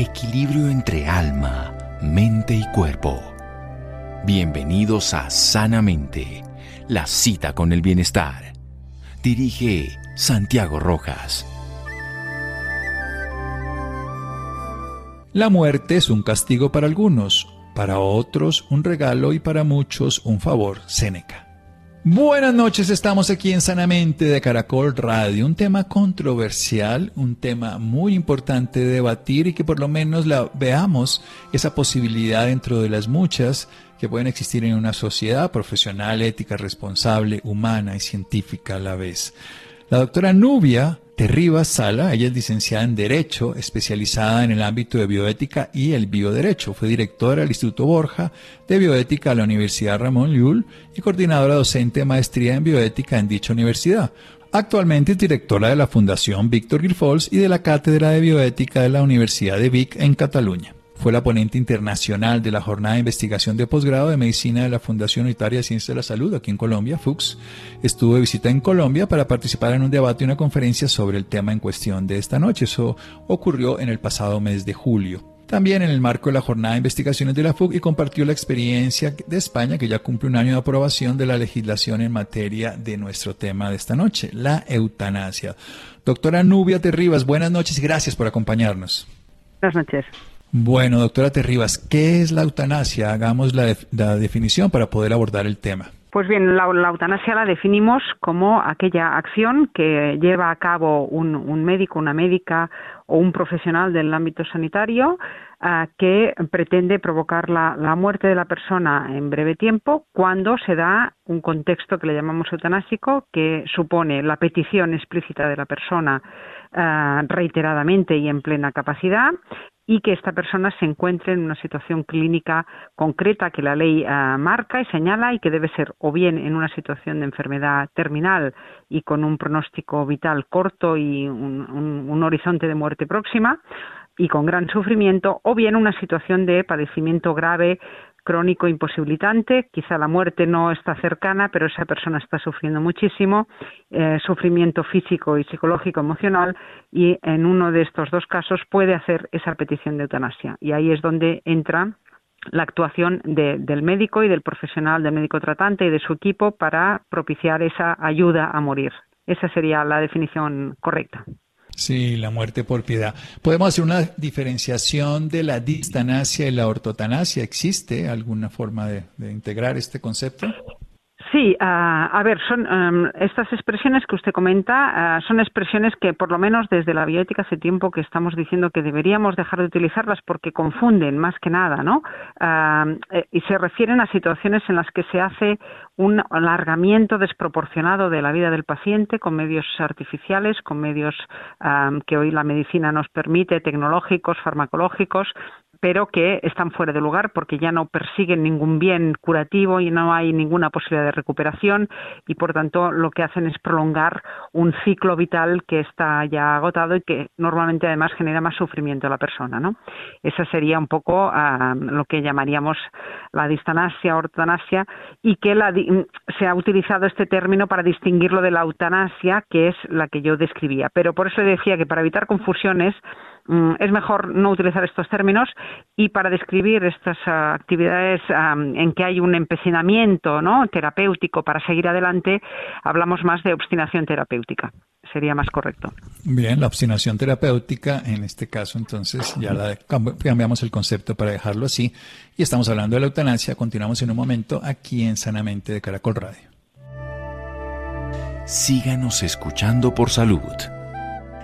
Equilibrio entre alma, mente y cuerpo. Bienvenidos a Sanamente, la cita con el bienestar. Dirige Santiago Rojas. La muerte es un castigo para algunos, para otros un regalo y para muchos un favor. Séneca. Buenas noches, estamos aquí en Sanamente de Caracol Radio, un tema controversial, un tema muy importante de debatir y que por lo menos la veamos esa posibilidad dentro de las muchas que pueden existir en una sociedad profesional, ética, responsable, humana y científica a la vez. La doctora Nubia Terribas Sala, ella es licenciada en Derecho, especializada en el ámbito de bioética y el bioderecho. Fue directora del Instituto Borja de Bioética a la Universidad Ramón Llull y coordinadora docente de maestría en bioética en dicha universidad. Actualmente es directora de la Fundación Víctor Grifols y de la Cátedra de Bioética de la Universidad de Vic en Cataluña. Fue la ponente internacional de la Jornada de Investigación de Posgrado de Medicina de la Fundación Unitaria de Ciencias de la Salud aquí en Colombia, FUX. Estuvo de visita en Colombia para participar en un debate y una conferencia sobre el tema en cuestión de esta noche. Eso ocurrió en el pasado mes de julio. También en el marco de la jornada de investigaciones de la FUC y compartió la experiencia de España, que ya cumple un año de aprobación de la legislación en materia de nuestro tema de esta noche, la eutanasia. Doctora Nubia Terribas, buenas noches y gracias por acompañarnos. Buenas noches. Bueno, doctora Terribas, ¿qué es la eutanasia? Hagamos la, definición para poder abordar el tema. Pues bien, la, eutanasia la definimos como aquella acción que lleva a cabo un, médico, una médica o un profesional del ámbito sanitario ah, que pretende provocar la, muerte de la persona en breve tiempo cuando se da un contexto que le llamamos eutanásico que supone la petición explícita de la persona ah, reiteradamente y en plena capacidad y que esta persona se encuentre en una situación clínica concreta que la ley ah, marca y señala y que debe ser o bien en una situación de enfermedad terminal y con un pronóstico vital corto y un horizonte de muerte próxima y con gran sufrimiento, o bien una situación de padecimiento grave crónico imposibilitante, quizá la muerte no está cercana, pero esa persona está sufriendo muchísimo, eh, sufrimiento físico y psicológico emocional, y en uno de estos dos casos puede hacer esa petición de eutanasia. Y ahí es donde entra la actuación del médico y del profesional, del médico tratante y de su equipo para propiciar esa ayuda a morir. Esa sería la definición correcta. Sí, la muerte por piedad. ¿Podemos hacer una diferenciación de la distanasia y la ortotanasia? ¿Existe alguna forma de, de integrar este concepto? Sí, ah, a ver, son em, estas expresiones que usted comenta ah, son expresiones que por lo menos desde la bioética hace tiempo que estamos diciendo que deberíamos dejar de utilizarlas porque confunden más que nada, ¿no? Eh, y se refieren a situaciones en las que se hace un alargamiento desproporcionado de la vida del paciente con medios artificiales, con medios que hoy la medicina nos permite, tecnológicos, farmacológicos, pero que están fuera de lugar porque ya no persiguen ningún bien curativo y no hay ninguna posibilidad de recuperación y por tanto lo que hacen es prolongar un ciclo vital que está ya agotado y que normalmente además genera más sufrimiento a la persona, ¿no? Esa sería un poco lo que llamaríamos la distanasia, ortanasia y que se ha utilizado este término para distinguirlo de la eutanasia, que es la que yo describía. Pero por eso decía que para evitar confusiones es mejor no utilizar estos términos y para describir estas ah, actividades en que hay un empecinamiento ¿no? terapéutico para seguir adelante, hablamos más de obstinación terapéutica. Sería más correcto. Bien, la obstinación terapéutica, en este caso, entonces ya la, cambiamos el concepto para dejarlo así. Y estamos hablando de la eutanasia. Continuamos en un momento aquí en Sanamente de Caracol Radio. Síganos escuchando por salud.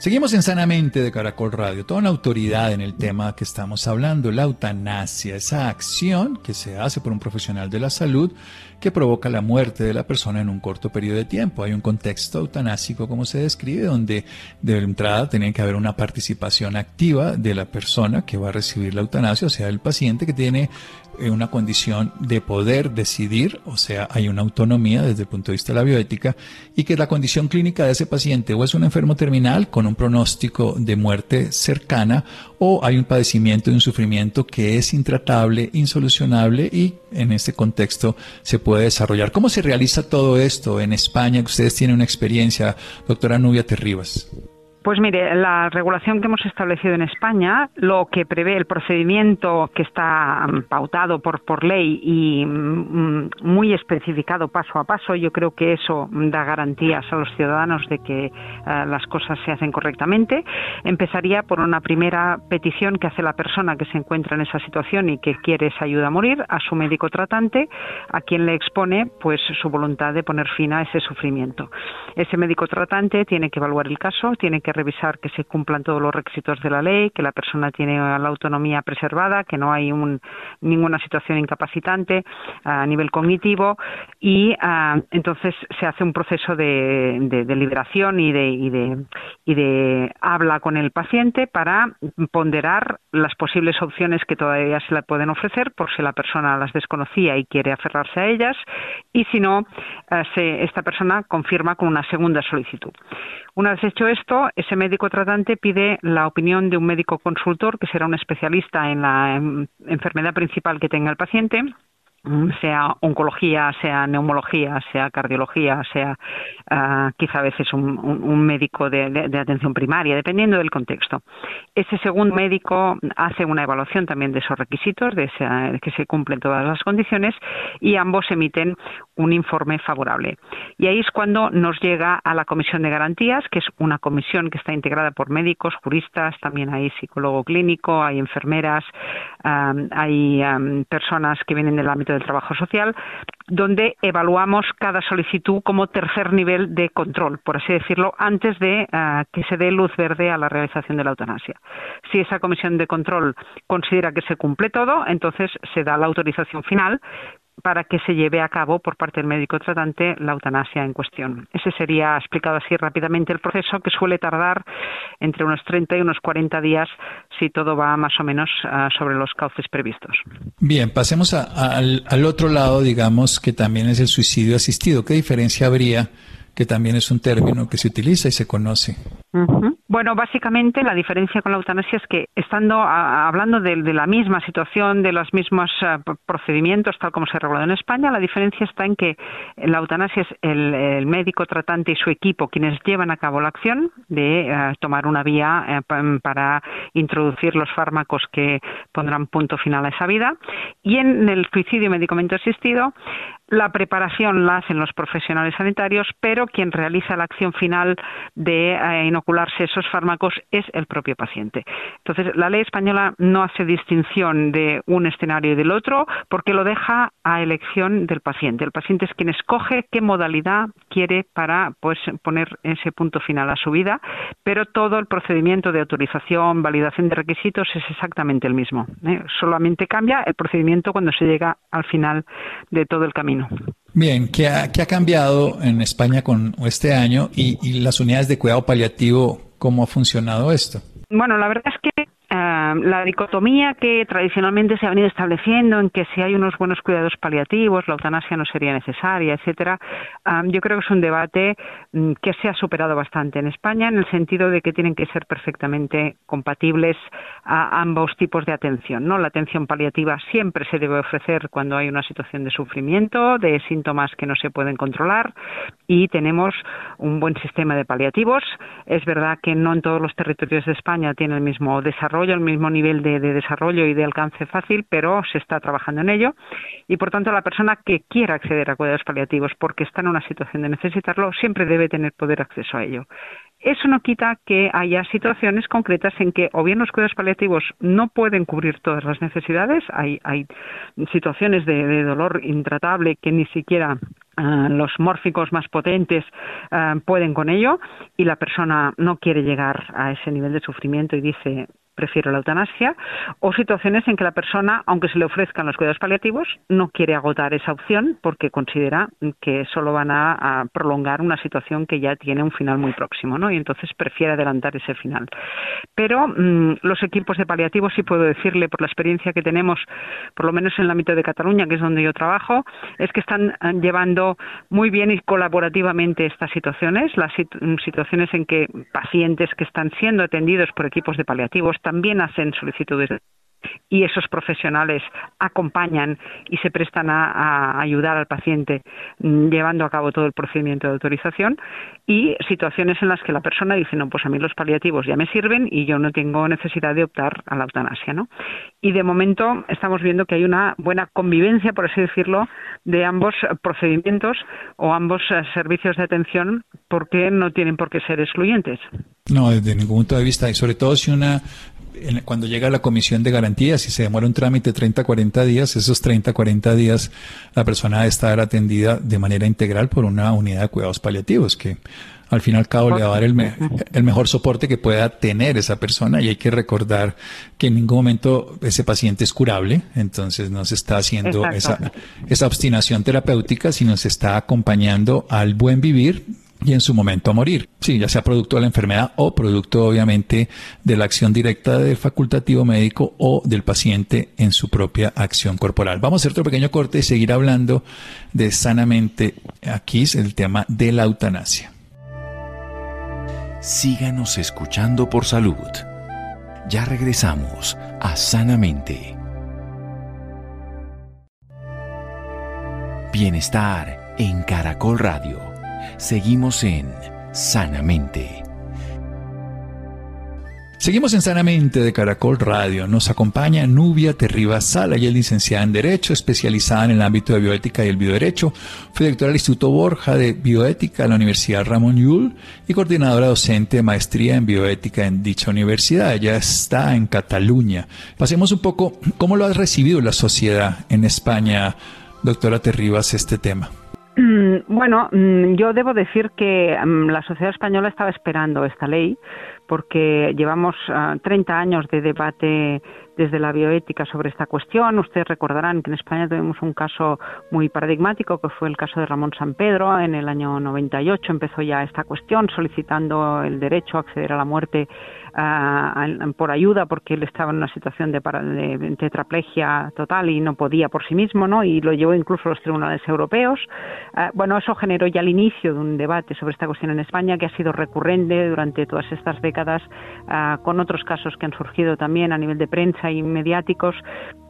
Seguimos en Sanamente de Caracol Radio, toda una autoridad en el tema que estamos hablando, la eutanasia, esa acción que se hace por un profesional de la salud que provoca la muerte de la persona en un corto periodo de tiempo. Hay un contexto eutanásico, como se describe, donde de entrada tiene que haber una participación activa de la persona que va a recibir la eutanasia, o sea, el paciente que tiene una condición de poder decidir, o sea, hay una autonomía desde el punto de vista de la bioética, y que la condición clínica de ese paciente o es un enfermo terminal con un pronóstico de muerte cercana o hay un padecimiento y un sufrimiento que es intratable, insolucionable y en este contexto se puede desarrollar. ¿Cómo se realiza todo esto en España? Ustedes tienen una experiencia, doctora Nubia Terribas. Pues mire, la regulación que hemos establecido en España, lo que prevé el procedimiento que está mm, pautado por, por ley y mm, muy especificado paso a paso, yo creo que eso da garantías a los ciudadanos de que eh, las cosas se hacen correctamente. Empezaría por una primera petición que hace la persona que se encuentra en esa situación y que quiere esa ayuda a morir a su médico tratante, a quien le expone pues su voluntad de poner fin a ese sufrimiento. Ese médico tratante tiene que evaluar el caso, tiene que revisar que se cumplan todos los requisitos de la ley, que la persona tiene la autonomía preservada, que no hay ninguna situación incapacitante a nivel cognitivo y ah, entonces se hace un proceso de, liberación y de, y, de, y de habla con el paciente para ponderar las posibles opciones que todavía se le pueden ofrecer por si la persona las desconocía y quiere aferrarse a ellas y si no, ah, esta persona confirma con una segunda solicitud. Una vez hecho esto, ese médico tratante pide la opinión de un médico consultor, que será un especialista en la enfermedad principal que tenga el paciente, sea oncología, sea neumología, sea cardiología, sea uh, quizá a veces un, médico de, atención primaria, dependiendo del contexto. Ese segundo médico hace una evaluación también de esos requisitos, de, que se cumplen todas las condiciones, y ambos emiten un informe favorable. Y ahí es cuando nos llega a la Comisión de Garantías, que es una comisión que está integrada por médicos, juristas, también hay psicólogo clínico, hay enfermeras, um, hay um, personas que vienen del ámbito del Trabajo Social, donde evaluamos cada solicitud como tercer nivel de control, por así decirlo, antes de uh, que se dé luz verde a la realización de la eutanasia. Si esa comisión de control considera que se cumple todo, entonces se da la autorización final para que se lleve a cabo por parte del médico tratante la eutanasia en cuestión. Ese sería, explicado así rápidamente, el proceso que suele tardar entre unos 30 y unos 40 días si todo va más o menos uh, sobre los cauces previstos. Bien, pasemos al otro lado, digamos, que también es el suicidio asistido. ¿Qué diferencia habría? que también es un término que se utiliza y se conoce. Bueno, básicamente la diferencia con la eutanasia es que estando hablando de, la misma situación, de los mismos uh, procedimientos, tal como se ha regulado en España, la diferencia está en que la eutanasia es el, médico tratante y su equipo quienes llevan a cabo la acción de uh, tomar una vía uh, para introducir los fármacos que pondrán punto final a esa vida. Y en el suicidio medicamento asistido, la preparación la hacen los profesionales sanitarios, pero quien realiza la acción final de eh, inocularse esos fármacos es el propio paciente. Entonces, la ley española no hace distinción de un escenario y del otro porque lo deja a elección del paciente. El paciente es quien escoge qué modalidad quiere para pues, poner ese punto final a su vida, pero todo el procedimiento de autorización, validación de requisitos es exactamente el mismo. ¿eh? Solamente cambia el procedimiento cuando se llega al final de todo el camino. Bien, ¿qué ha, qué ha cambiado en España con este año y, y las unidades de cuidado paliativo? ¿Cómo ha funcionado esto? Bueno, la verdad es que Uh, la dicotomía que tradicionalmente se ha venido estableciendo en que si hay unos buenos cuidados paliativos la eutanasia no sería necesaria, etcétera, uh, yo creo que es un debate um, que se ha superado bastante en España en el sentido de que tienen que ser perfectamente compatibles a ambos tipos de atención. ¿no? La atención paliativa siempre se debe ofrecer cuando hay una situación de sufrimiento, de síntomas que no se pueden controlar y tenemos un buen sistema de paliativos. Es verdad que no en todos los territorios de España tiene el mismo desarrollo desarrollo, el mismo nivel de, de, desarrollo y de alcance fácil, pero se está trabajando en ello. Y por tanto, la persona que quiera acceder a cuidados paliativos porque está en una situación de necesitarlo, siempre debe tener poder acceso a ello. Eso no quita que haya situaciones concretas en que o bien los cuidados paliativos no pueden cubrir todas las necesidades, hay, hay situaciones de, dolor intratable que ni siquiera Uh, los mórficos más potentes uh, pueden con ello y la persona no quiere llegar a ese nivel de sufrimiento y dice prefiero la eutanasia, o situaciones en que la persona, aunque se le ofrezcan los cuidados paliativos, no quiere agotar esa opción porque considera que solo van a, prolongar una situación que ya tiene un final muy próximo, ¿no? Y entonces prefiere adelantar ese final. Pero mm, los equipos de paliativos, sí puedo decirle por la experiencia que tenemos, por lo menos en el ámbito de Cataluña, que es donde yo trabajo, es que están eh, llevando muy bien y colaborativamente estas situaciones, las situaciones en que pacientes que están siendo atendidos por equipos de paliativos también hacen solicitudes. Y esos profesionales acompañan y se prestan a, ayudar al paciente mm, llevando a cabo todo el procedimiento de autorización. Y situaciones en las que la persona dice no pues a mí los paliativos ya me sirven y yo no tengo necesidad de optar a la eutanasia no y de momento estamos viendo que hay una buena convivencia por así decirlo de ambos procedimientos o ambos eh, servicios de atención porque no tienen por qué ser excluyentes. No desde ningún punto de vista. Y sobre todo si una cuando llega la comisión de garantías, y se demora un trámite 30, 40 días, esos 30, 40 días la persona debe estar atendida de manera integral por una unidad de cuidados paliativos que al fin y al cabo le va a dar el, el, mejor soporte que pueda tener esa persona. Y hay que recordar que en ningún momento ese paciente es curable, entonces no se está haciendo esa, esa obstinación terapéutica, sino se está acompañando al buen vivir y en su momento a morir. Sí, ya sea producto de la enfermedad o producto obviamente de la acción directa del facultativo médico o del paciente en su propia acción corporal. Vamos a hacer otro pequeño corte y seguir hablando de sanamente. Aquí es el tema de la eutanasia. Síganos escuchando por salud. Ya regresamos a Sanamente. Bienestar en Caracol Radio Seguimos en Sanamente. Seguimos en Sanamente de Caracol Radio. Nos acompaña Nubia Terriba Sala, ella es licenciada en Derecho, especializada en el ámbito de bioética y el bioderecho. Fue directora del Instituto Borja de Bioética en la Universidad Ramón Llull y coordinadora docente de maestría en bioética en dicha universidad. Ella está en Cataluña. Pasemos un poco, ¿cómo lo ha recibido la sociedad en España, doctora Terribas, este tema? Mm, bueno, mm, yo debo decir que mm, la sociedad española estaba esperando esta ley porque llevamos 30 ah, años de debate desde la bioética sobre esta cuestión. Ustedes recordarán que en España tuvimos un caso muy paradigmático, que fue el caso de Ramón San Pedro. En el año 98 empezó ya esta cuestión solicitando el derecho a acceder a la muerte por ayuda porque él estaba en una situación de, de, tetraplegia total y no podía por sí mismo, ¿no? Y lo llevó incluso a los tribunales europeos. Ah, bueno, eso generó ya el inicio de un debate sobre esta cuestión en España que ha sido recurrente durante todas estas décadas ah, con otros casos que han surgido también a nivel de prensa y mediáticos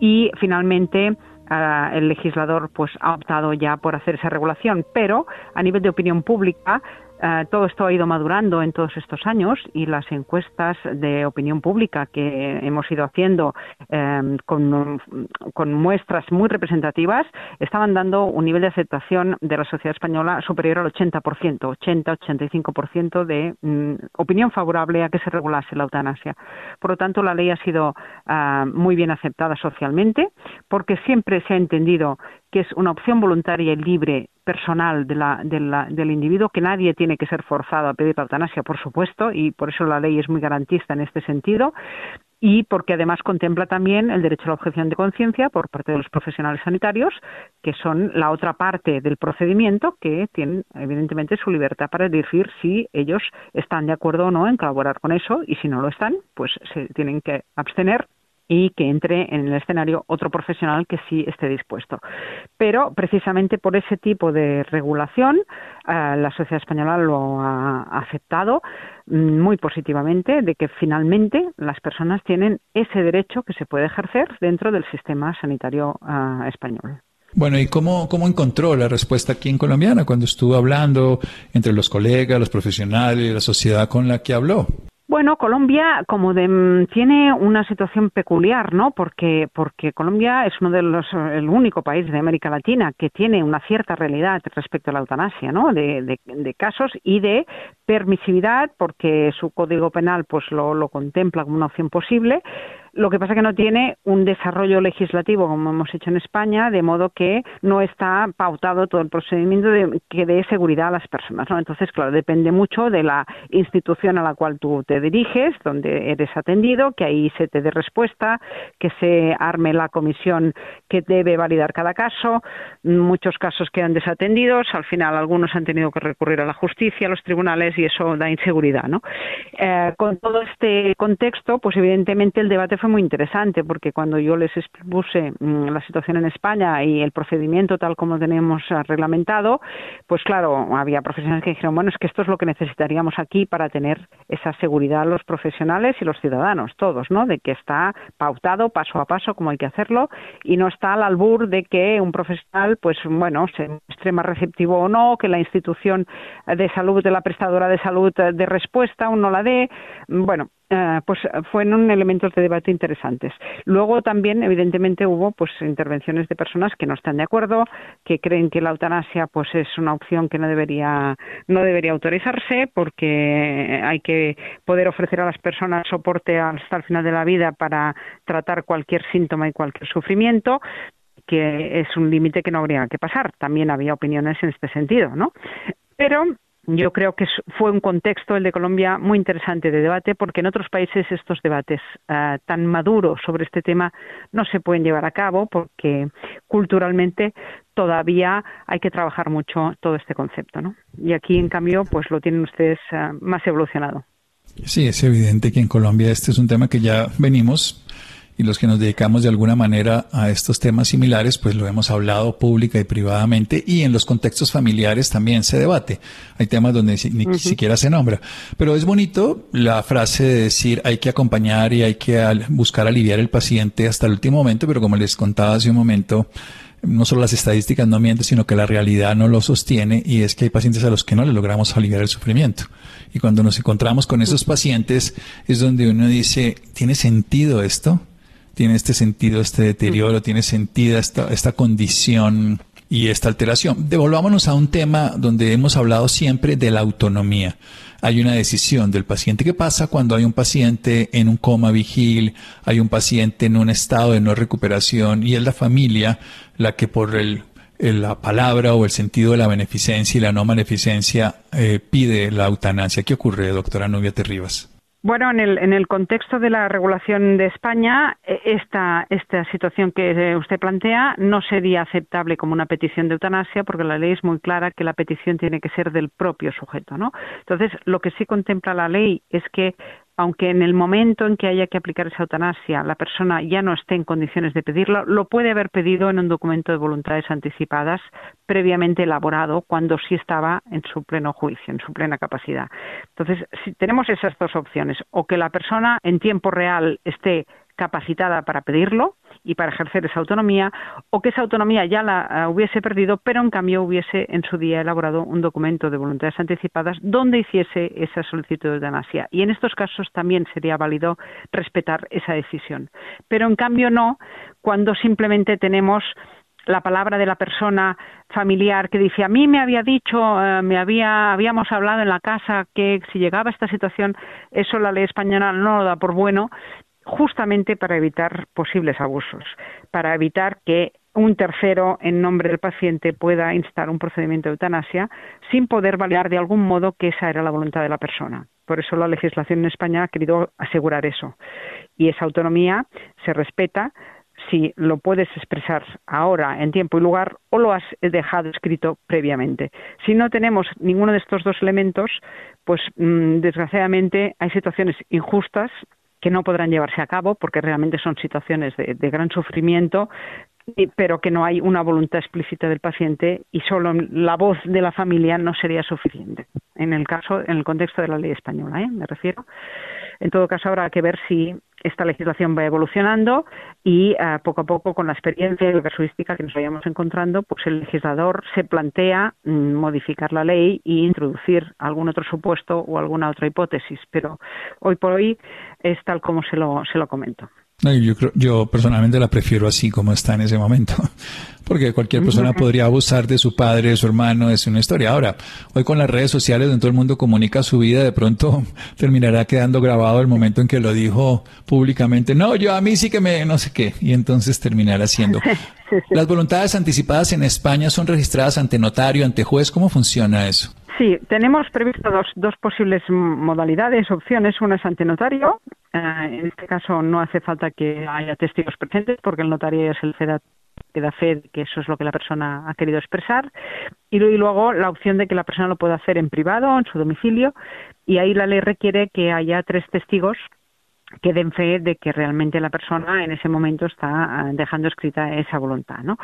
y finalmente ah, el legislador pues ha optado ya por hacer esa regulación, pero a nivel de opinión pública eh, todo esto ha ido madurando en todos estos años y las encuestas de opinión pública que hemos ido haciendo em, con, muestras muy representativas estaban dando un nivel de aceptación de la sociedad española superior al 80%, 80-85% de mm, opinión favorable a que se regulase la eutanasia. Por lo tanto, la ley ha sido ah, muy bien aceptada socialmente porque siempre se ha entendido que es una opción voluntaria y libre personal de la, del individuo, que nadie tiene que ser forzado a pedir la eutanasia, por supuesto, y por eso la ley es muy garantista en este sentido, y porque además contempla también el derecho a la objeción de conciencia por parte de los profesionales sanitarios, que son la otra parte del procedimiento, que tienen evidentemente su libertad para decir si ellos están de acuerdo o no en colaborar con eso, y si no lo están, pues se tienen que abstener y que entre en el escenario otro profesional que sí esté dispuesto. Pero precisamente por ese tipo de regulación, eh, la sociedad española lo ha aceptado mm, muy positivamente de que finalmente las personas tienen ese derecho que se puede ejercer dentro del sistema sanitario eh, español. Bueno, ¿y cómo, cómo encontró la respuesta aquí en Colombiana cuando estuvo hablando entre los colegas, los profesionales la sociedad con la que habló? Bueno, Colombia como de, mm, tiene una situación peculiar, ¿no? Porque porque Colombia es uno de los el único país de América Latina que tiene una cierta realidad respecto a la eutanasia, ¿no? De, casos y de permisividad, porque su código penal pues lo, lo contempla como una opción posible Lo que pasa que no tiene un desarrollo legislativo como hemos hecho en España, de modo que no está pautado todo el procedimiento de, que dé seguridad a las personas. ¿no? Entonces, claro, depende mucho de la institución a la cual tú te diriges, donde eres atendido, que ahí se te dé respuesta, que se arme la comisión que debe validar cada caso. Muchos casos quedan desatendidos, al final algunos han tenido que recurrir a la justicia, a los tribunales y eso da inseguridad. ¿no? Eh, con todo este contexto, pues evidentemente el debate fue muy interesante porque cuando yo les expuse mm, la situación en España y el procedimiento tal como tenemos eh, reglamentado, pues claro, había profesionales que dijeron, bueno, es que esto es lo que necesitaríamos aquí para tener esa seguridad los profesionales y los ciudadanos, todos, ¿no? De que está pautado paso a paso como hay que hacerlo y no está al albur de que un profesional, pues bueno, se muestre más receptivo o no, que la institución de salud, de la prestadora de salud eh, de respuesta, uno la dé. Bueno, eh, pues fueron elementos de debate interesantes. Luego también, evidentemente, hubo pues intervenciones de personas que no están de acuerdo, que creen que la eutanasia pues es una opción que no debería no debería autorizarse porque hay que poder ofrecer a las personas soporte hasta el final de la vida para tratar cualquier síntoma y cualquier sufrimiento que es un límite que no habría que pasar. También había opiniones en este sentido, ¿no? Pero yo creo que fue un contexto, el de Colombia, muy interesante de debate, porque en otros países estos debates uh, tan maduros sobre este tema no se pueden llevar a cabo, porque culturalmente todavía hay que trabajar mucho todo este concepto, ¿no? Y aquí, en cambio, pues lo tienen ustedes uh, más evolucionado. Sí, es evidente que en Colombia este es un tema que ya venimos y los que nos dedicamos de alguna manera a estos temas similares, pues lo hemos hablado pública y privadamente y en los contextos familiares también se debate. Hay temas donde ni siquiera se nombra. Pero es bonito la frase de decir hay que acompañar y hay que buscar aliviar el paciente hasta el último momento, pero como les contaba hace un momento, no solo las estadísticas no mienten, sino que la realidad no lo sostiene y es que hay pacientes a los que no le logramos aliviar el sufrimiento. Y cuando nos encontramos con esos pacientes es donde uno dice, ¿tiene sentido esto? Tiene este sentido, este deterioro, tiene sentido esta, esta condición y esta alteración. Devolvámonos a un tema donde hemos hablado siempre de la autonomía. Hay una decisión del paciente. ¿Qué pasa cuando hay un paciente en un coma vigil, hay un paciente en un estado de no recuperación y es la familia la que por el, la palabra o el sentido de la beneficencia y la no beneficencia eh, pide la eutanasia? ¿Qué ocurre, doctora Nubia Terribas? Bueno, en el, en el contexto de la regulación de España, e, esta, esta situación que usted plantea no sería aceptable como una petición de eutanasia porque la ley es muy clara que la petición tiene que ser del propio sujeto, ¿no? Entonces, lo que sí contempla la ley es que aunque en el momento en que haya que aplicar esa eutanasia la persona ya no esté en condiciones de pedirlo, lo puede haber pedido en un documento de voluntades anticipadas previamente elaborado cuando sí estaba en su pleno juicio, en su plena capacidad. Entonces, si tenemos esas dos opciones, o que la persona en tiempo real esté capacitada para pedirlo y para ejercer esa autonomía, o que esa autonomía ya la eh, hubiese perdido, pero en cambio hubiese en su día elaborado un documento de voluntades anticipadas donde hiciese esa solicitud de eutanasia. Y en estos casos también sería válido respetar esa decisión. Pero en cambio no cuando simplemente tenemos la palabra de la persona familiar que dice a mí me había dicho eh, me había habíamos hablado en la casa que si llegaba esta situación eso la ley española no lo da por bueno justamente para evitar posibles abusos, para evitar que un tercero en nombre del paciente pueda instar un procedimiento de eutanasia sin poder validar de algún modo que esa era la voluntad de la persona. Por eso la legislación en España ha querido asegurar eso. Y esa autonomía se respeta si lo puedes expresar ahora en tiempo y lugar o lo has dejado escrito previamente. Si no tenemos ninguno de estos dos elementos, pues mm, desgraciadamente hay situaciones injustas que no podrán llevarse a cabo porque realmente son situaciones de, gran sufrimiento pero que no hay una voluntad explícita del paciente y solo la voz de la familia no sería suficiente. En el caso, en el contexto de la ley española, ¿eh? me refiero. En todo caso, habrá que ver si esta legislación va evolucionando y eh, poco a poco, con la experiencia y casuística que nos vayamos encontrando, pues el legislador se plantea mm, modificar la ley e introducir algún otro supuesto o alguna otra hipótesis. Pero hoy por hoy es tal como se lo, se lo comento. No, yo, creo, yo personalmente la prefiero así como está en ese momento, porque cualquier persona podría abusar de su padre, de su hermano, es una historia. Ahora, hoy con las redes sociales donde todo el mundo comunica su vida, de pronto terminará quedando grabado el momento en que lo dijo públicamente, no, yo a mí sí que me, no sé qué, y entonces terminará haciendo. Las voluntades anticipadas en España son registradas ante notario, ante juez, ¿cómo funciona eso? Sí, tenemos previsto dos, dos posibles modalidades, opciones. Una es ante notario. Eh, en este caso no hace falta que haya testigos presentes porque el notario es el FEDAT que da fe que eso es lo que la persona ha querido expresar y luego la opción de que la persona lo pueda hacer en privado, en su domicilio y ahí la ley requiere que haya tres testigos que den fe de que realmente la persona en ese momento está ah, dejando escrita esa voluntad. ¿no?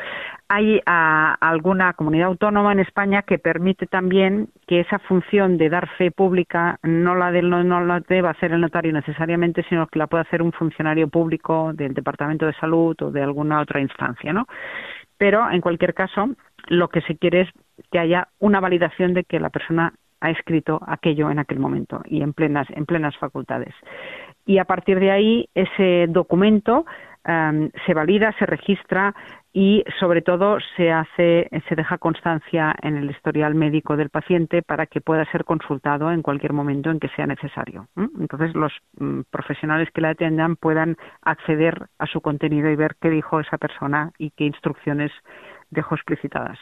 Hay ah, alguna comunidad autónoma en España que permite también que esa función de dar fe pública no la, de, no, no la deba hacer el notario necesariamente, sino que la pueda hacer un funcionario público del Departamento de Salud o de alguna otra instancia. ¿no? Pero, en cualquier caso, lo que se quiere es que haya una validación de que la persona ha escrito aquello en aquel momento y en plenas, en plenas facultades y a partir de ahí ese documento em, se valida, se registra y sobre todo se hace, se deja constancia en el historial médico del paciente para que pueda ser consultado en cualquier momento en que sea necesario. Entonces los mm, profesionales que la atiendan puedan acceder a su contenido y ver qué dijo esa persona y qué instrucciones dejó explicitadas.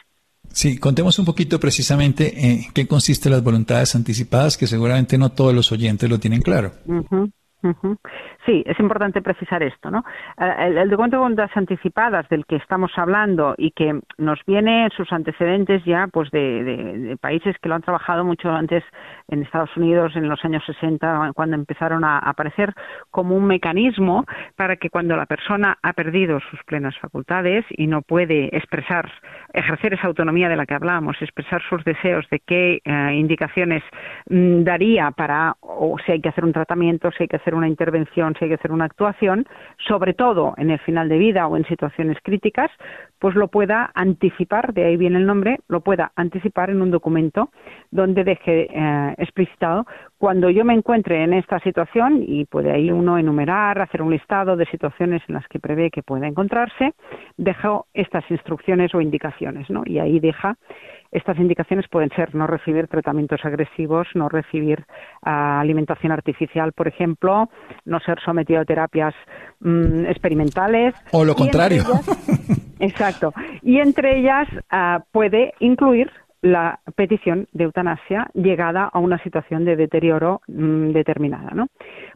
Sí, contemos un poquito precisamente en qué consisten las voluntades anticipadas, que seguramente no todos los oyentes lo tienen claro. Mm-hmm. Sí, es importante precisar esto, ¿no? Eh, el, documento de voluntades anticipadas del que estamos hablando y que nos viene en sus antecedentes ya, pues de, países que lo han trabajado mucho antes en Estados Unidos en los años 60, cuando empezaron a aparecer como un mecanismo para que cuando la persona ha perdido sus plenas facultades y no puede expresar, ejercer esa autonomía de la que hablábamos, expresar sus deseos de qué eh, indicaciones mm, daría para, o si hay que hacer un tratamiento, si hay que hacer una intervención, que hacer una actuación, sobre todo en el final de vida o en situaciones críticas, pues lo pueda anticipar, de ahí viene el nombre, lo pueda anticipar en un documento donde deje eh, explicitado cuando yo me encuentre en esta situación y puede ahí uno enumerar, hacer un listado de situaciones en las que prevé que pueda encontrarse, dejo estas instrucciones o indicaciones, ¿no? Y ahí deja estas indicaciones pueden ser no recibir tratamientos agresivos, no recibir ah, alimentación artificial, por ejemplo, no ser sometido a terapias mm, experimentales. O lo contrario. exacto. Y entre ellas ah, puede incluir la petición de eutanasia llegada a una situación de deterioro mm, determinada. ¿no?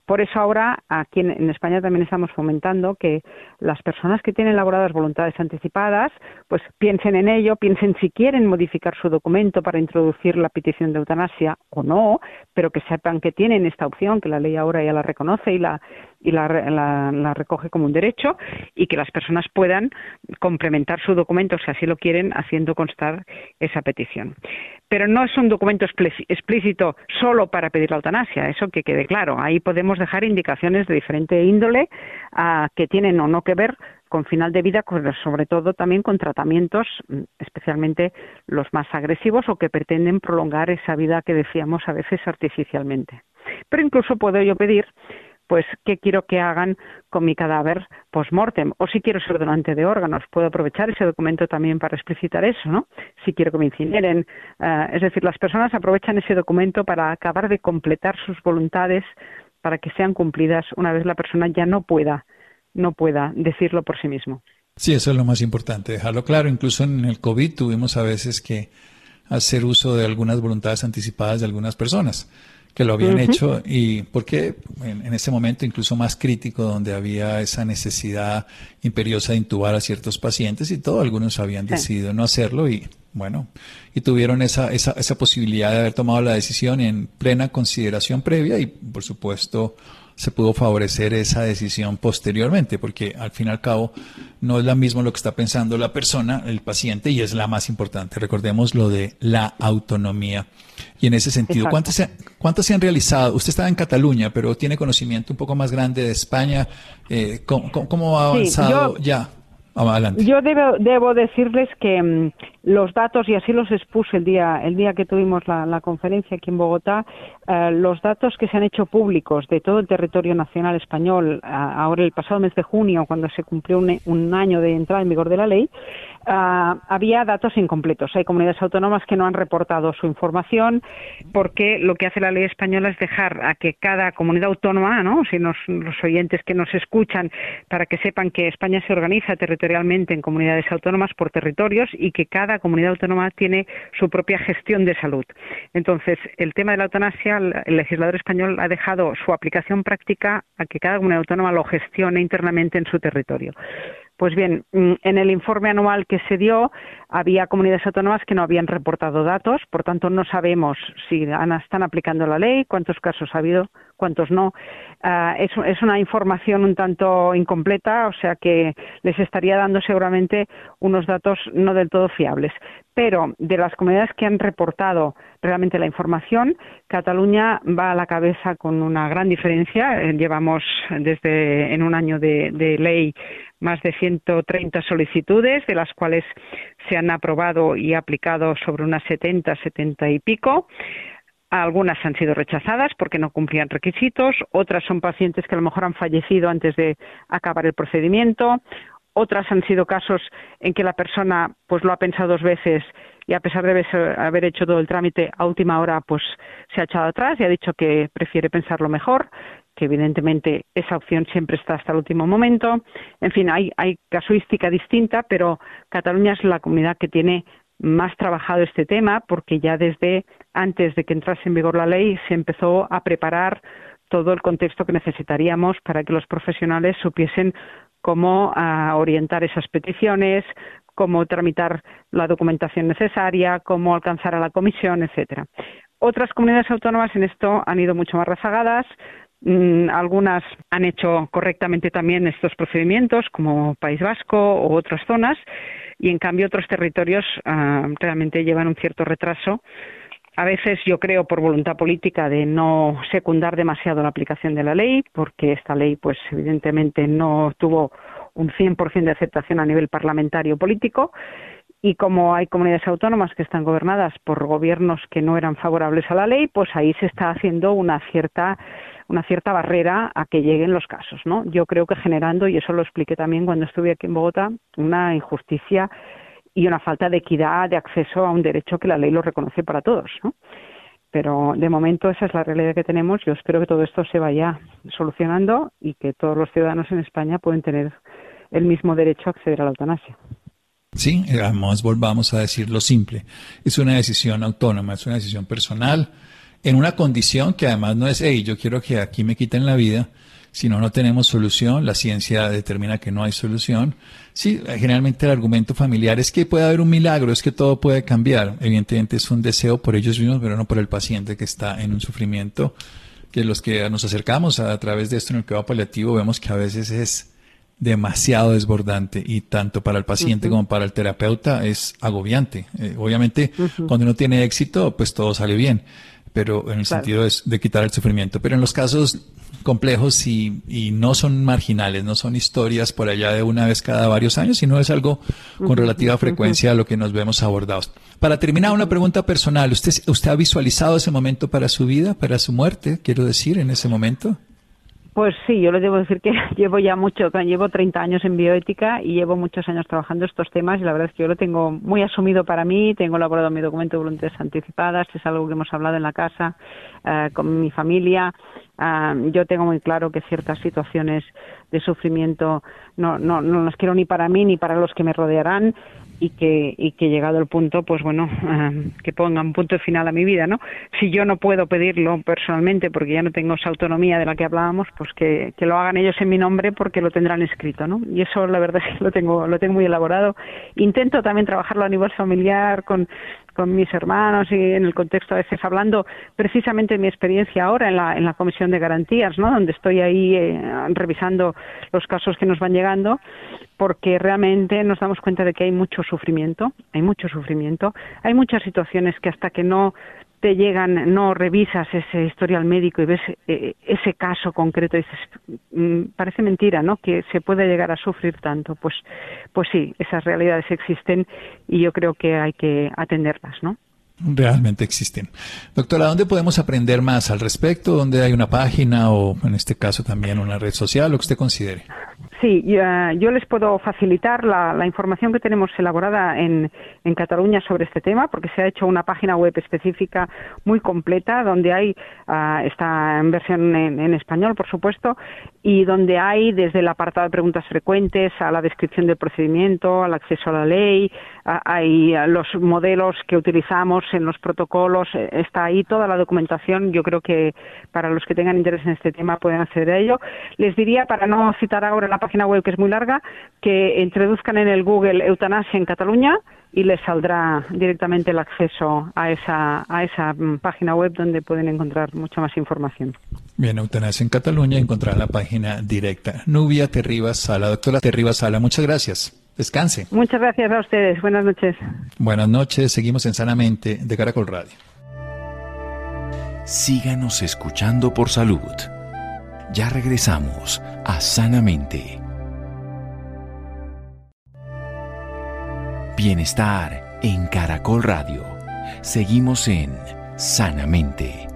Por eso ahora aquí en, España también estamos fomentando que las personas que tienen elaboradas voluntades anticipadas pues piensen en ello, piensen si quieren modificar su documento para introducir la petición de eutanasia o no, pero que sepan que tienen esta opción, que la ley ahora ya la reconoce y la y la, la, recoge como un derecho y que las personas puedan complementar su documento, si así lo quieren, haciendo constar esa petición. Pero no es un documento explícito solo para pedir la eutanasia, eso que quede claro. Ahí podemos dejar indicaciones de diferente índole ah, que tienen o no que ver con final de vida, pero sobre todo también con tratamientos, mm, especialmente los más agresivos o que pretenden prolongar esa vida que decíamos a veces artificialmente. Pero incluso puedo yo pedir pues qué quiero que hagan con mi cadáver post-mortem o si quiero ser donante de órganos, puedo aprovechar ese documento también para explicitar eso, ¿no? Si quiero que me incineren, eh, es decir, las personas aprovechan ese documento para acabar de completar sus voluntades para que sean cumplidas una vez la persona ya no pueda no pueda decirlo por sí mismo. Sí, eso es lo más importante, dejarlo claro. Incluso en el COVID tuvimos a veces que hacer uso de algunas voluntades anticipadas de algunas personas que lo habían hecho y porque en, en, ese momento incluso más crítico donde había esa necesidad imperiosa de intubar a ciertos pacientes y todo, algunos habían decidido no hacerlo y bueno, y tuvieron esa, esa, esa posibilidad de haber tomado la decisión en plena consideración previa y por supuesto se pudo favorecer esa decisión posteriormente, porque al fin y al cabo no es lo mismo lo que está pensando la persona, el paciente, y es la más importante. Recordemos lo de la autonomía. Y en ese sentido, ¿cuántas se, ¿cuántas se han realizado? Usted está en Cataluña, pero tiene conocimiento un poco más grande de España. Eh, ¿cómo, ha avanzado ya? Adelante. Yo debo, debo decirles que mm, los datos, y así los expuse el día, el día que tuvimos la, conferencia aquí en Bogotá, eh, los datos que se han hecho públicos de todo el territorio nacional español, ahora el pasado mes de junio, cuando se cumplió un, año de entrada en vigor de la ley, eh, había datos incompletos. Hay comunidades autónomas que no han reportado su información porque lo que hace la ley española es dejar a que cada comunidad autónoma, ¿no? si los oyentes que nos escuchan, para que sepan que España se organiza territorialmente en comunidades autónomas por territorios y que cada comunidad autónoma tiene su propia gestión de salud. Entonces, el tema de la eutanasia, el legislador español ha dejado su aplicación práctica a que cada comunidad autónoma lo gestione internamente en su territorio. Pues bien, mm, en el informe anual que se dio había comunidades autónomas que no habían reportado datos, por tanto no sabemos si están aplicando la ley, cuántos casos ha habido, cuántos no. Ah, es, una información un tanto incompleta, o sea que les estaría dando seguramente unos datos no del todo fiables. Pero de las comunidades que han reportado realmente la información, Cataluña va a la cabeza con una gran diferencia. Eh, llevamos desde en un año de ley más de 130 solicitudes, de las cuales se han aprobado y aplicado sobre unas 70, 70 y pico. Algunas han sido rechazadas porque no cumplían requisitos, otras son pacientes que a lo mejor han fallecido antes de acabar el procedimiento, otras han sido casos en que la persona pues lo ha pensado dos veces y a pesar de haber hecho todo el trámite a última hora pues se ha echado atrás y ha dicho que prefiere pensarlo mejor que evidentemente esa opción siempre está hasta el último momento. En fin, hay, casuística distinta, pero Cataluña es la comunidad que tiene más trabajado este tema porque ya desde antes de que entrase en vigor la ley se empezó a preparar todo el contexto que necesitaríamos para que los profesionales supiesen cómo ah, orientar esas peticiones, cómo tramitar la documentación necesaria, cómo alcanzar a la comisión, etcétera. Otras comunidades autónomas en esto han ido mucho más rezagadas, algunas han hecho correctamente también estos procedimientos, como País Vasco o otras zonas, y en cambio otros territorios ah, realmente llevan un cierto retraso. A veces yo creo por voluntad política de no secundar demasiado la aplicación de la ley, porque esta ley, pues evidentemente no tuvo un 100% de aceptación a nivel parlamentario político y como hay comunidades autónomas que están gobernadas por gobiernos que no eran favorables a la ley, pues ahí se está haciendo una cierta una cierta barrera a que lleguen los casos, ¿no? Yo creo que generando, y eso lo expliqué también cuando estuve aquí en Bogotá, una injusticia y una falta de equidad de acceso a un derecho que la ley lo reconoce para todos, ¿no? Pero de momento esa es la realidad que tenemos. Yo espero que todo esto se vaya solucionando y que todos los ciudadanos en España pueden tener el mismo derecho a acceder a la eutanasia. Sí, además volvamos a decir lo simple. Es una decisión autónoma, es una decisión personal en una condición que además no es, hey, yo quiero que aquí me quiten la vida, si no, no tenemos solución, la ciencia determina que no hay solución. Sí, generalmente el argumento familiar es que puede haber un milagro, es que todo puede cambiar. Evidentemente es un deseo por ellos mismos, pero no por el paciente que está en un sufrimiento, que los que nos acercamos a, través de esto en el cuidado paliativo vemos que a veces es demasiado desbordante y tanto para el paciente como para el terapeuta es agobiante. Eh, obviamente, cuando uno tiene éxito, pues todo sale bien pero en el sentido de, quitar el sufrimiento. Pero en los casos complejos y, y, no son marginales, no son historias por allá de una vez cada varios años, sino es algo con relativa frecuencia a lo que nos vemos abordados. Para terminar, una pregunta personal. ¿Usted, ¿Usted ha visualizado ese momento para su vida, para su muerte, quiero decir, en ese momento? Pues sí, yo le debo decir que llevo ya mucho, llevo 30 años en bioética y llevo muchos años trabajando estos temas y la verdad es que yo lo tengo muy asumido para mí, tengo elaborado mi documento de voluntades anticipadas, es algo que hemos hablado en la casa eh, con mi familia. Eh, yo tengo muy claro que ciertas situaciones de sufrimiento no, no, no las quiero ni para mí ni para los que me rodearán y que, y que llegado el punto, pues bueno, eh, que ponga un punto final a mi vida, ¿no? Si yo no puedo pedirlo personalmente porque ya no tengo esa autonomía de la que hablábamos, pues que, que lo hagan ellos en mi nombre porque lo tendrán escrito, ¿no? Y eso la verdad es que lo tengo, lo tengo muy elaborado. Intento también trabajarlo a nivel familiar con, con mis hermanos y en el contexto a veces hablando precisamente de mi experiencia ahora en la, en la Comisión de Garantías, ¿no? donde estoy ahí eh, revisando los casos que nos van llegando, porque realmente nos damos cuenta de que hay mucho sufrimiento, hay mucho sufrimiento, hay muchas situaciones que hasta que no te llegan, no revisas ese historial médico y ves eh, ese caso concreto y dices, mm, parece mentira, ¿no? Que se puede llegar a sufrir tanto. Pues, pues sí, esas realidades existen y yo creo que hay que atenderlas, ¿no? Realmente existen. Doctora, ¿dónde podemos aprender más al respecto? ¿Dónde hay una página o en este caso también una red social, lo que usted considere? Sí, yo les puedo facilitar la, información que tenemos elaborada en, Cataluña sobre este tema, porque se ha hecho una página web específica muy completa, donde hay, uh, está en versión en, español, por supuesto, y donde hay desde el apartado de preguntas frecuentes a la descripción del procedimiento, al acceso a la ley, hay los modelos que utilizamos en los protocolos, eh, está ahí toda la documentación. Yo creo que para los que tengan interés en este tema pueden acceder a ello. Les diría, para no citar ahora la página web que es muy larga, que introduzcan en el Google eutanasia en Cataluña y les saldrá directamente el acceso a esa, a esa mm, página web donde pueden encontrar mucha más información. Bien, Eutanasia en Cataluña, encontrar la página directa. Nubia Terribas Sala. Doctora Terribas Sala, muchas gracias. Descanse. Muchas gracias a ustedes. Buenas noches. Buenas noches. Seguimos en Sanamente de Caracol Radio. Síganos escuchando por salud. Ya regresamos a Sanamente. Bienestar en Caracol Radio. Seguimos en Sanamente.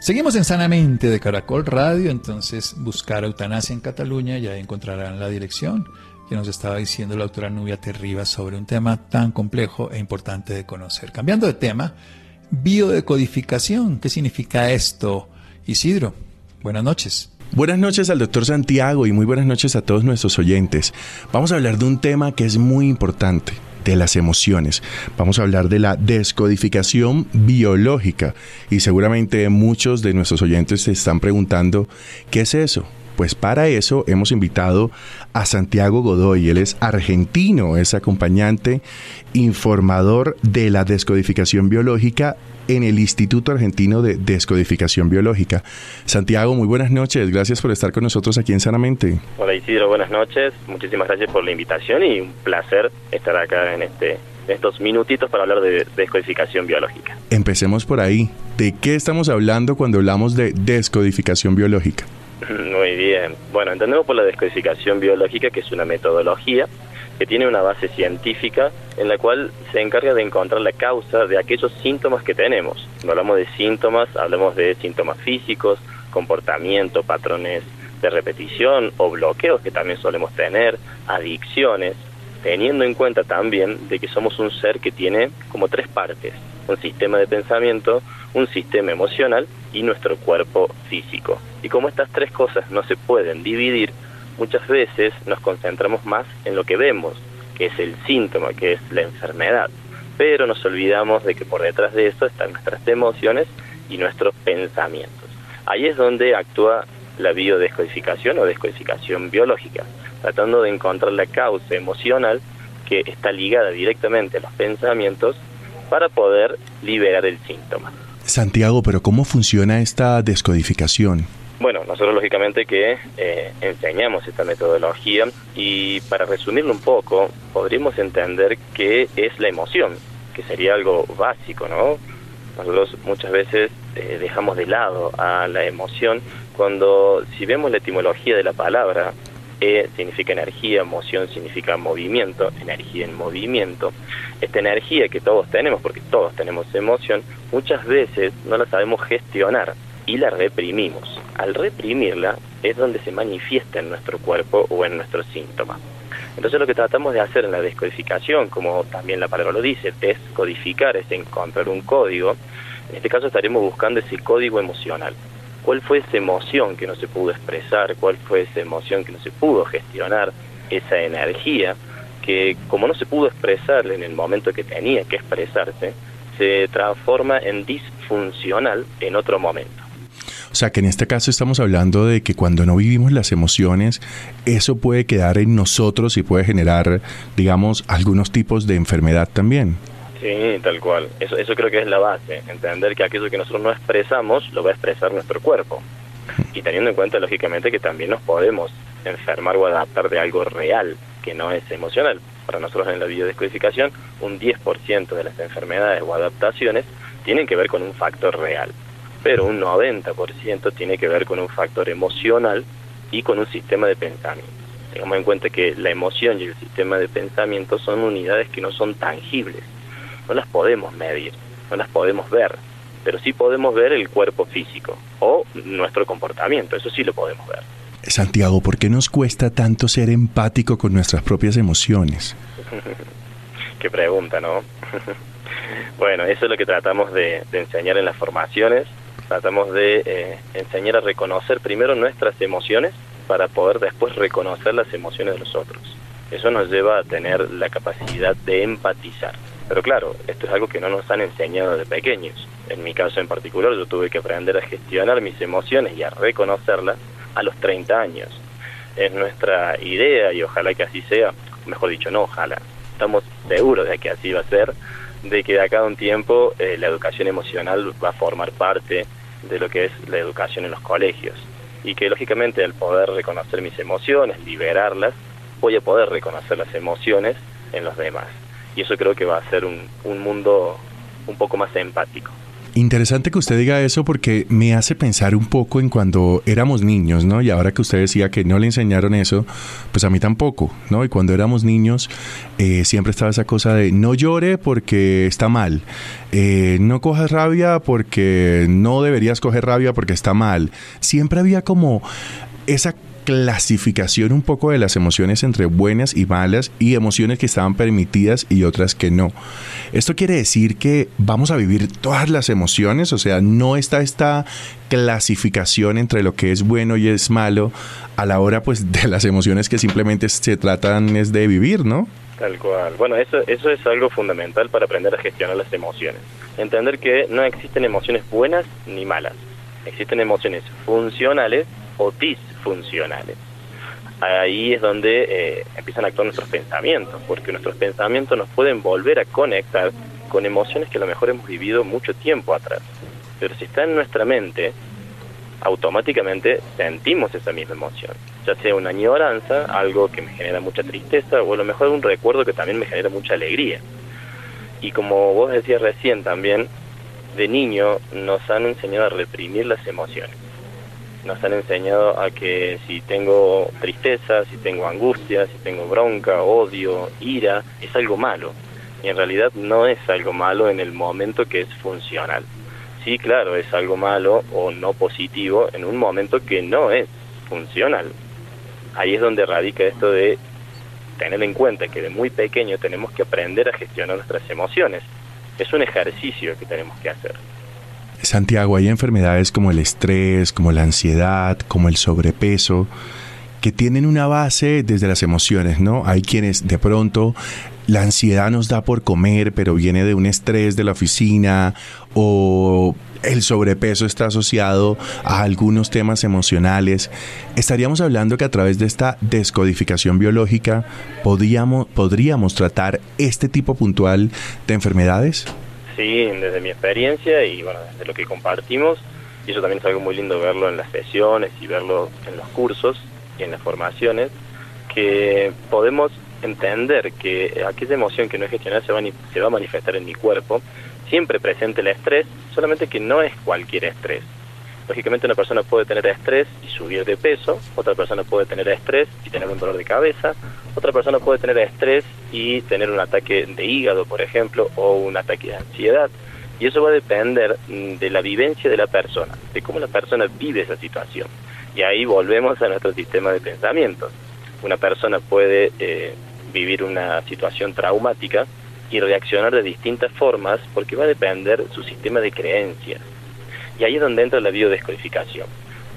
Seguimos en Sanamente de Caracol Radio, entonces buscar eutanasia en Cataluña, ya encontrarán la dirección que nos estaba diciendo la doctora Nubia Terribas sobre un tema tan complejo e importante de conocer. Cambiando de tema, biodecodificación, ¿qué significa esto? Isidro, buenas noches. Buenas noches al doctor Santiago y muy buenas noches a todos nuestros oyentes. Vamos a hablar de un tema que es muy importante, de las emociones. Vamos a hablar de la descodificación biológica y seguramente muchos de nuestros oyentes se están preguntando, ¿qué es eso? Pues para eso hemos invitado a Santiago Godoy. Él es argentino, es acompañante, informador de la descodificación biológica en el Instituto Argentino de Descodificación Biológica. Santiago, muy buenas noches. Gracias por estar con nosotros aquí en Sanamente. Hola Isidro, buenas noches. Muchísimas gracias por la invitación y un placer estar acá en este estos minutitos para hablar de descodificación biológica. Empecemos por ahí. ¿De qué estamos hablando cuando hablamos de descodificación biológica? Muy bien. Bueno, entendemos por la descodificación biológica que es una metodología que tiene una base científica en la cual se encarga de encontrar la causa de aquellos síntomas que tenemos. Cuando hablamos de síntomas, hablamos de síntomas físicos, comportamiento, patrones de repetición o bloqueos que también solemos tener, adicciones, teniendo en cuenta también de que somos un ser que tiene como tres partes, un sistema de pensamiento, un sistema emocional y nuestro cuerpo físico. Y como estas tres cosas no se pueden dividir, muchas veces nos concentramos más en lo que vemos, que es el síntoma, que es la enfermedad, pero nos olvidamos de que por detrás de eso están nuestras emociones y nuestros pensamientos. Ahí es donde actúa la biodescodificación o descodificación biológica, tratando de encontrar la causa emocional que está ligada directamente a los pensamientos para poder liberar el síntoma. Santiago, pero ¿cómo funciona esta descodificación? Bueno, nosotros lógicamente que eh, enseñamos esta metodología y para resumirlo un poco, podríamos entender qué es la emoción, que sería algo básico, ¿no? Nosotros muchas veces eh, dejamos de lado a la emoción cuando si vemos la etimología de la palabra, E significa energía, emoción significa movimiento, energía en movimiento. Esta energía que todos tenemos, porque todos tenemos emoción, muchas veces no la sabemos gestionar y la reprimimos. Al reprimirla es donde se manifiesta en nuestro cuerpo o en nuestros síntomas. Entonces lo que tratamos de hacer en la descodificación, como también la palabra lo dice, descodificar es encontrar un código. En este caso estaremos buscando ese código emocional. ¿Cuál fue esa emoción que no se pudo expresar? ¿Cuál fue esa emoción que no se pudo gestionar? Esa energía que como no se pudo expresar en el momento que tenía que expresarse, se transforma en disfuncional en otro momento. O sea que en este caso estamos hablando de que cuando no vivimos las emociones, eso puede quedar en nosotros y puede generar, digamos, algunos tipos de enfermedad también. Sí, tal cual. Eso, eso creo que es la base, entender que aquello que nosotros no expresamos lo va a expresar nuestro cuerpo. Y teniendo en cuenta, lógicamente, que también nos podemos enfermar o adaptar de algo real, que no es emocional. para nosotros en la biodescodificación, un 10% de las enfermedades o adaptaciones tienen que ver con un factor real, pero un 90% tiene que ver con un factor emocional y con un sistema de pensamiento. Tengamos en cuenta que la emoción y el sistema de pensamiento son unidades que no son tangibles, no las podemos medir, no las podemos ver, pero sí podemos ver el cuerpo físico o nuestro comportamiento, eso sí lo podemos ver. Santiago, ¿por qué nos cuesta tanto ser empático con nuestras propias emociones? Qué pregunta, ¿no? bueno, eso es lo que tratamos de, enseñar en las formaciones. Tratamos de eh, enseñar a reconocer primero nuestras emociones para poder después reconocer las emociones de los otros. Eso nos lleva a tener la capacidad de empatizar. Pero claro, esto es algo que no nos han enseñado de pequeños. En mi caso en particular, yo tuve que aprender a gestionar mis emociones y a reconocerlas a los 30 años. Es nuestra idea y ojalá que así sea, mejor dicho, no, ojalá. Estamos seguros de que así va a ser, de que de acá a un tiempo eh, la educación emocional va a formar parte de lo que es la educación en los colegios. Y que lógicamente al poder reconocer mis emociones, liberarlas, voy a poder reconocer las emociones en los demás. Y eso creo que va a ser un, un mundo un poco más empático. Interesante que usted diga eso porque me hace pensar un poco en cuando éramos niños, ¿no? Y ahora que usted decía que no le enseñaron eso, pues a mí tampoco, ¿no? Y cuando éramos niños eh, siempre estaba esa cosa de no llore porque está mal, eh, no cojas rabia porque no deberías coger rabia porque está mal. Siempre había como esa clasificación un poco de las emociones entre buenas y malas y emociones que estaban permitidas y otras que no. Esto quiere decir que vamos a vivir todas las emociones, o sea, no está esta clasificación entre lo que es bueno y es malo a la hora pues de las emociones que simplemente se tratan es de vivir, ¿no? Tal cual. Bueno, eso, eso es algo fundamental para aprender a gestionar las emociones. Entender que no existen emociones buenas ni malas. Existen emociones funcionales o disfuncionales. Ahí es donde eh, empiezan a actuar nuestros pensamientos, porque nuestros pensamientos nos pueden volver a conectar con emociones que a lo mejor hemos vivido mucho tiempo atrás. Pero si está en nuestra mente, automáticamente sentimos esa misma emoción, ya sea una añoranza, algo que me genera mucha tristeza, o a lo mejor un recuerdo que también me genera mucha alegría. Y como vos decías recién también, de niño nos han enseñado a reprimir las emociones nos han enseñado a que si tengo tristeza, si tengo angustia, si tengo bronca, odio, ira, es algo malo. Y en realidad no es algo malo en el momento que es funcional. Sí, claro, es algo malo o no positivo en un momento que no es funcional. Ahí es donde radica esto de tener en cuenta que de muy pequeño tenemos que aprender a gestionar nuestras emociones. Es un ejercicio que tenemos que hacer. Santiago, hay enfermedades como el estrés, como la ansiedad, como el sobrepeso, que tienen una base desde las emociones, ¿no? Hay quienes de pronto la ansiedad nos da por comer, pero viene de un estrés de la oficina o el sobrepeso está asociado a algunos temas emocionales. Estaríamos hablando que a través de esta descodificación biológica podríamos, tratar este tipo puntual de enfermedades. Sí, desde mi experiencia y bueno, desde lo que compartimos, y eso también es algo muy lindo verlo en las sesiones y verlo en los cursos y en las formaciones, que podemos entender que aquella emoción que no es gestionada se va, se va a manifestar en mi cuerpo, siempre presente el estrés, solamente que no es cualquier estrés. Lógicamente una persona puede tener estrés y subir de peso, otra persona puede tener estrés y tener un dolor de cabeza, otra persona puede tener estrés y tener un ataque de hígado, por ejemplo, o un ataque de ansiedad. Y eso va a depender mm, de la vivencia de la persona, de cómo la persona vive esa situación. Y ahí volvemos a nuestro sistema de pensamientos. Una persona puede eh, vivir una situación traumática y reaccionar de distintas formas porque va a depender su sistema de creencias. Y ahí es donde entra la biodescodificación,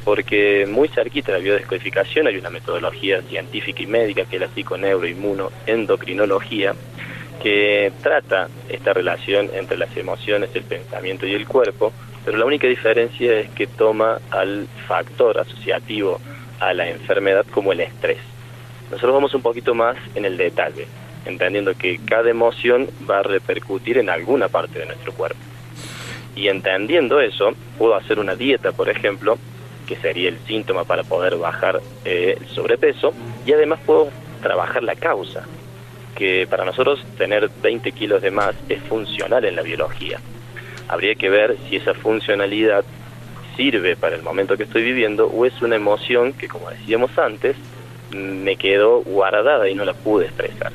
porque muy cerquita de la biodescodificación hay una metodología científica y médica que es la psiconeuroinmunoendocrinología, que trata esta relación entre las emociones, el pensamiento y el cuerpo, pero la única diferencia es que toma al factor asociativo a la enfermedad como el estrés. Nosotros vamos un poquito más en el detalle, entendiendo que cada emoción va a repercutir en alguna parte de nuestro cuerpo. Y entendiendo eso, puedo hacer una dieta, por ejemplo, que sería el síntoma para poder bajar eh, el sobrepeso, y además puedo trabajar la causa. que para nosotros tener 20 kilos de más es funcional en la biología. Habría que ver si esa funcionalidad sirve para el momento que estoy viviendo o es una emoción que, como decíamos antes, me quedó guardada y no la pude expresar.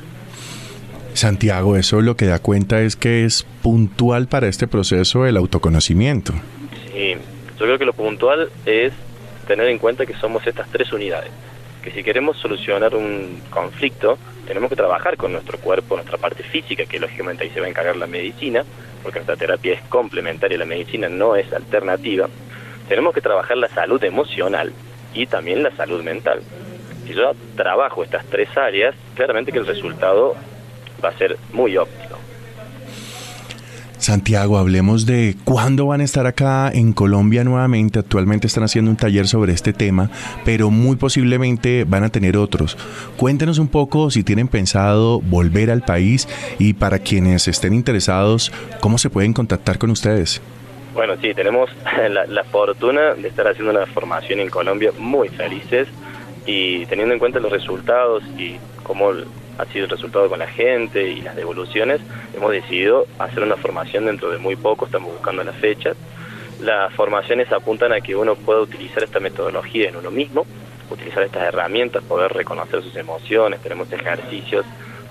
Santiago, eso lo que da cuenta es que es puntual para este proceso el autoconocimiento. Sí, yo creo que lo puntual es tener en cuenta que somos estas tres unidades, que si queremos solucionar un conflicto, tenemos que trabajar con nuestro cuerpo, nuestra parte física, que lógicamente ahí se va a encargar la medicina, porque nuestra terapia es complementaria a la medicina, no es alternativa. Tenemos que trabajar la salud emocional y también la salud mental. Si yo trabajo estas tres áreas, claramente que el resultado va a ser muy óptimo. Santiago, hablemos de cuándo van a estar acá en Colombia nuevamente. Actualmente están haciendo un taller sobre este tema, pero muy posiblemente van a tener otros. Cuéntenos un poco si tienen pensado volver al país y para quienes estén interesados, ¿cómo se pueden contactar con ustedes? Bueno, sí, tenemos la, la fortuna de estar haciendo una formación en Colombia muy felices y teniendo en cuenta los resultados y cómo sido el resultado con la gente y las devoluciones, hemos decidido hacer una formación dentro de muy poco, estamos buscando las fechas. Las formaciones apuntan a que uno pueda utilizar esta metodología en uno mismo, utilizar estas herramientas, poder reconocer sus emociones, tenemos ejercicios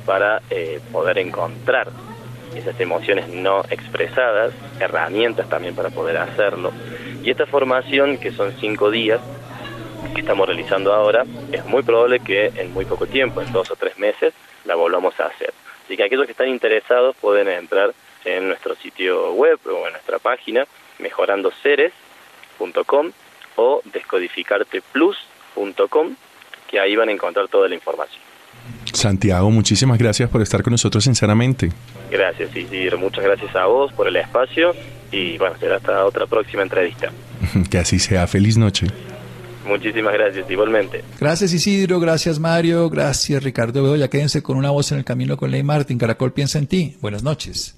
para eh, poder encontrar esas emociones no expresadas, herramientas también para poder hacerlo. Y esta formación, que son cinco días, que estamos realizando ahora, es muy probable que en muy poco tiempo, en dos o tres meses, la volvamos a hacer. Así que aquellos que están interesados pueden entrar en nuestro sitio web o en nuestra página mejorandoseres.com o descodificarteplus.com, que ahí van a encontrar toda la información. Santiago, muchísimas gracias por estar con nosotros sinceramente. Gracias, Isidro. Muchas gracias a vos por el espacio y bueno, será hasta otra próxima entrevista. que así sea. Feliz noche. Muchísimas gracias, igualmente. Gracias Isidro, gracias Mario, gracias Ricardo Bedoya. Quédense con una voz en el camino con Ley Martín. Caracol piensa en ti. Buenas noches.